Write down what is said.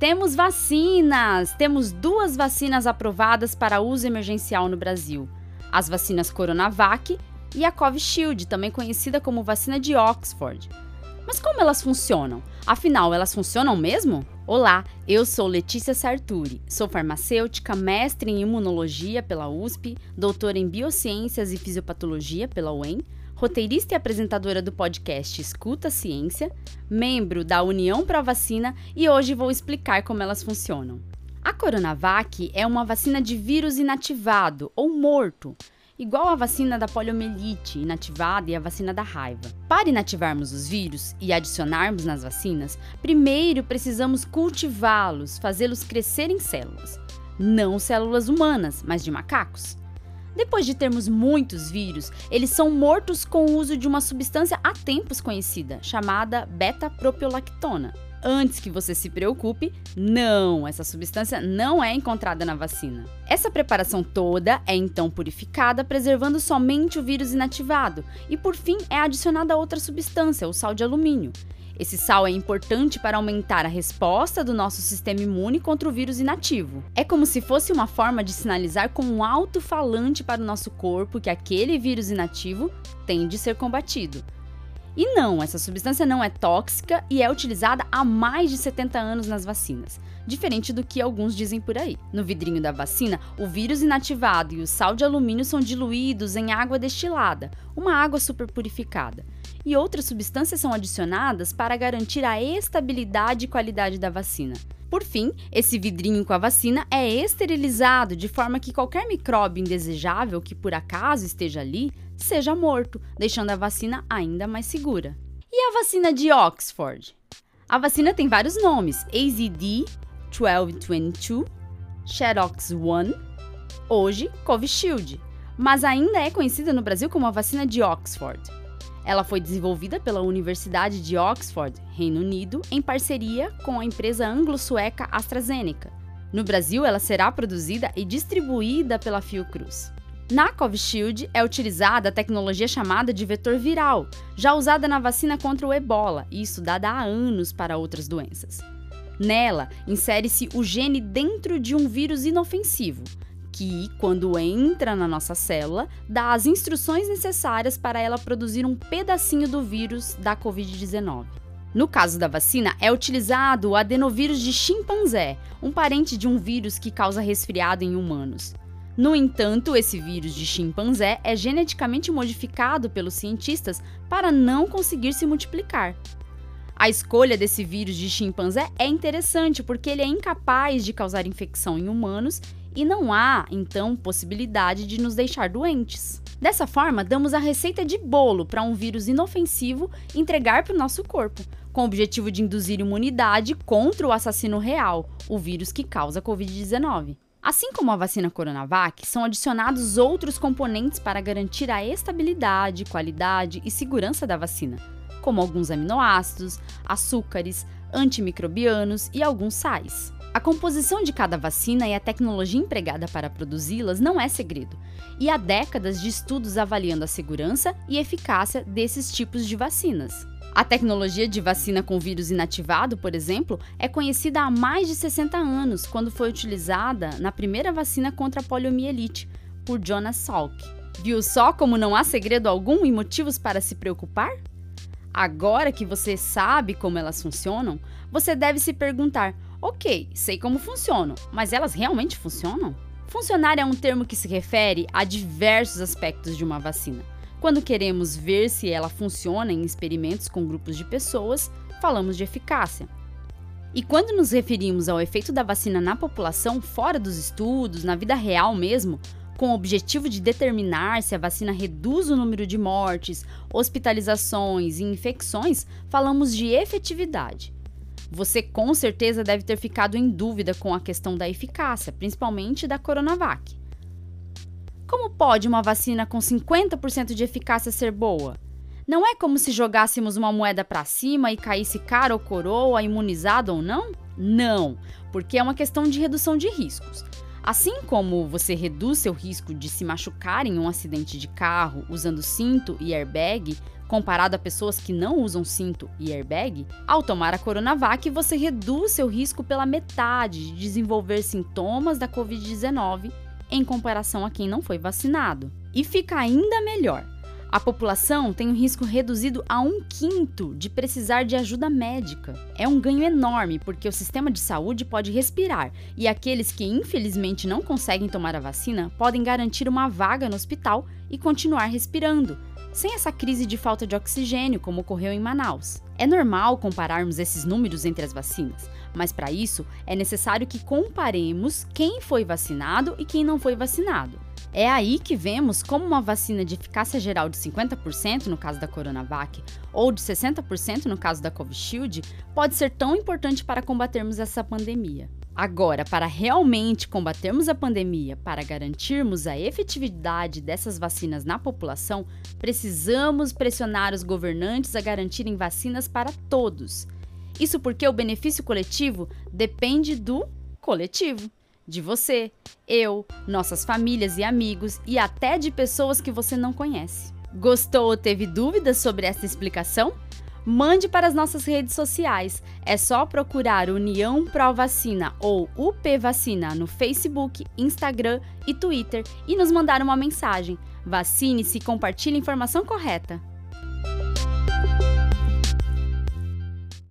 Temos vacinas! Temos duas vacinas aprovadas para uso emergencial no Brasil: as vacinas Coronavac e a Covishield, também conhecida como vacina de Oxford. Mas como elas funcionam? Afinal, elas funcionam mesmo? Olá, eu sou Letícia Sarturi, sou farmacêutica, mestre em imunologia pela USP, doutora em biociências e fisiopatologia pela UEM, roteirista e apresentadora do podcast Escuta Ciência, membro da União Pro Vacina e hoje vou explicar como elas funcionam. A Coronavac é uma vacina de vírus inativado ou morto igual a vacina da poliomielite inativada e a vacina da raiva. Para inativarmos os vírus e adicionarmos nas vacinas, primeiro precisamos cultivá-los, fazê-los crescer em células. Não células humanas, mas de macacos. Depois de termos muitos vírus, eles são mortos com o uso de uma substância há tempos conhecida, chamada beta-propiolactona. Antes que você se preocupe, não, essa substância não é encontrada na vacina. Essa preparação toda é então purificada, preservando somente o vírus inativado, e por fim é adicionada outra substância, o sal de alumínio. Esse sal é importante para aumentar a resposta do nosso sistema imune contra o vírus inativo. É como se fosse uma forma de sinalizar com um alto-falante para o nosso corpo que aquele vírus inativo tem de ser combatido. E não, essa substância não é tóxica e é utilizada há mais de 70 anos nas vacinas, diferente do que alguns dizem por aí. No vidrinho da vacina, o vírus inativado e o sal de alumínio são diluídos em água destilada, uma água superpurificada. E outras substâncias são adicionadas para garantir a estabilidade e qualidade da vacina. Por fim, esse vidrinho com a vacina é esterilizado de forma que qualquer micróbio indesejável que por acaso esteja ali seja morto, deixando a vacina ainda mais segura. E a vacina de Oxford? A vacina tem vários nomes: AZD 1222, Shadox 1, hoje Covishield, mas ainda é conhecida no Brasil como a vacina de Oxford. Ela foi desenvolvida pela Universidade de Oxford, Reino Unido, em parceria com a empresa anglo-sueca AstraZeneca. No Brasil, ela será produzida e distribuída pela Fiocruz. Na Covishield é utilizada a tecnologia chamada de vetor viral, já usada na vacina contra o ebola e estudada há anos para outras doenças. Nela, insere-se o gene dentro de um vírus inofensivo, que, quando entra na nossa célula, dá as instruções necessárias para ela produzir um pedacinho do vírus da Covid-19. No caso da vacina, é utilizado o adenovírus de chimpanzé, um parente de um vírus que causa resfriado em humanos. No entanto, esse vírus de chimpanzé é geneticamente modificado pelos cientistas para não conseguir se multiplicar. A escolha desse vírus de chimpanzé é interessante porque ele é incapaz de causar infecção em humanos e não há, então, possibilidade de nos deixar doentes. Dessa forma, damos a receita de bolo para um vírus inofensivo entregar para o nosso corpo, com o objetivo de induzir imunidade contra o assassino real, o vírus que causa Covid-19. Assim como a vacina Coronavac, são adicionados outros componentes para garantir a estabilidade, qualidade e segurança da vacina, como alguns aminoácidos, açúcares, antimicrobianos e alguns sais. A composição de cada vacina e a tecnologia empregada para produzi-las não é segredo, e há décadas de estudos avaliando a segurança e eficácia desses tipos de vacinas. A tecnologia de vacina com vírus inativado, por exemplo, é conhecida há mais de 60 anos, quando foi utilizada na primeira vacina contra a poliomielite, por Jonas Salk. Viu só como não há segredo algum e motivos para se preocupar? Agora que você sabe como elas funcionam, você deve se perguntar Ok, sei como funcionam, mas elas realmente funcionam? Funcionar é um termo que se refere a diversos aspectos de uma vacina. Quando queremos ver se ela funciona em experimentos com grupos de pessoas, falamos de eficácia. E quando nos referimos ao efeito da vacina na população, fora dos estudos, na vida real mesmo, com o objetivo de determinar se a vacina reduz o número de mortes, hospitalizações e infecções, falamos de efetividade. Você com certeza deve ter ficado em dúvida com a questão da eficácia, principalmente da Coronavac. Como pode uma vacina com 50% de eficácia ser boa? Não é como se jogássemos uma moeda para cima e caísse cara ou coroa, imunizado ou não? Não, porque é uma questão de redução de riscos. Assim como você reduz seu risco de se machucar em um acidente de carro usando cinto e airbag, Comparado a pessoas que não usam cinto e airbag, ao tomar a Coronavac você reduz seu risco pela metade de desenvolver sintomas da Covid-19 em comparação a quem não foi vacinado. E fica ainda melhor. A população tem um risco reduzido a um quinto de precisar de ajuda médica. É um ganho enorme porque o sistema de saúde pode respirar e aqueles que infelizmente não conseguem tomar a vacina podem garantir uma vaga no hospital e continuar respirando, sem essa crise de falta de oxigênio como ocorreu em Manaus. É normal compararmos esses números entre as vacinas, mas para isso é necessário que comparemos quem foi vacinado e quem não foi vacinado. É aí que vemos como uma vacina de eficácia geral de 50% no caso da Coronavac ou de 60% no caso da Covishield pode ser tão importante para combatermos essa pandemia. Agora, para realmente combatermos a pandemia, para garantirmos a efetividade dessas vacinas na população, precisamos pressionar os governantes a garantirem vacinas para todos. Isso porque o benefício coletivo depende do coletivo de você, eu, nossas famílias e amigos e até de pessoas que você não conhece. Gostou ou teve dúvidas sobre essa explicação? Mande para as nossas redes sociais. É só procurar União Pro Vacina ou UP Vacina no Facebook, Instagram e Twitter e nos mandar uma mensagem. Vacine-se e compartilhe a informação correta.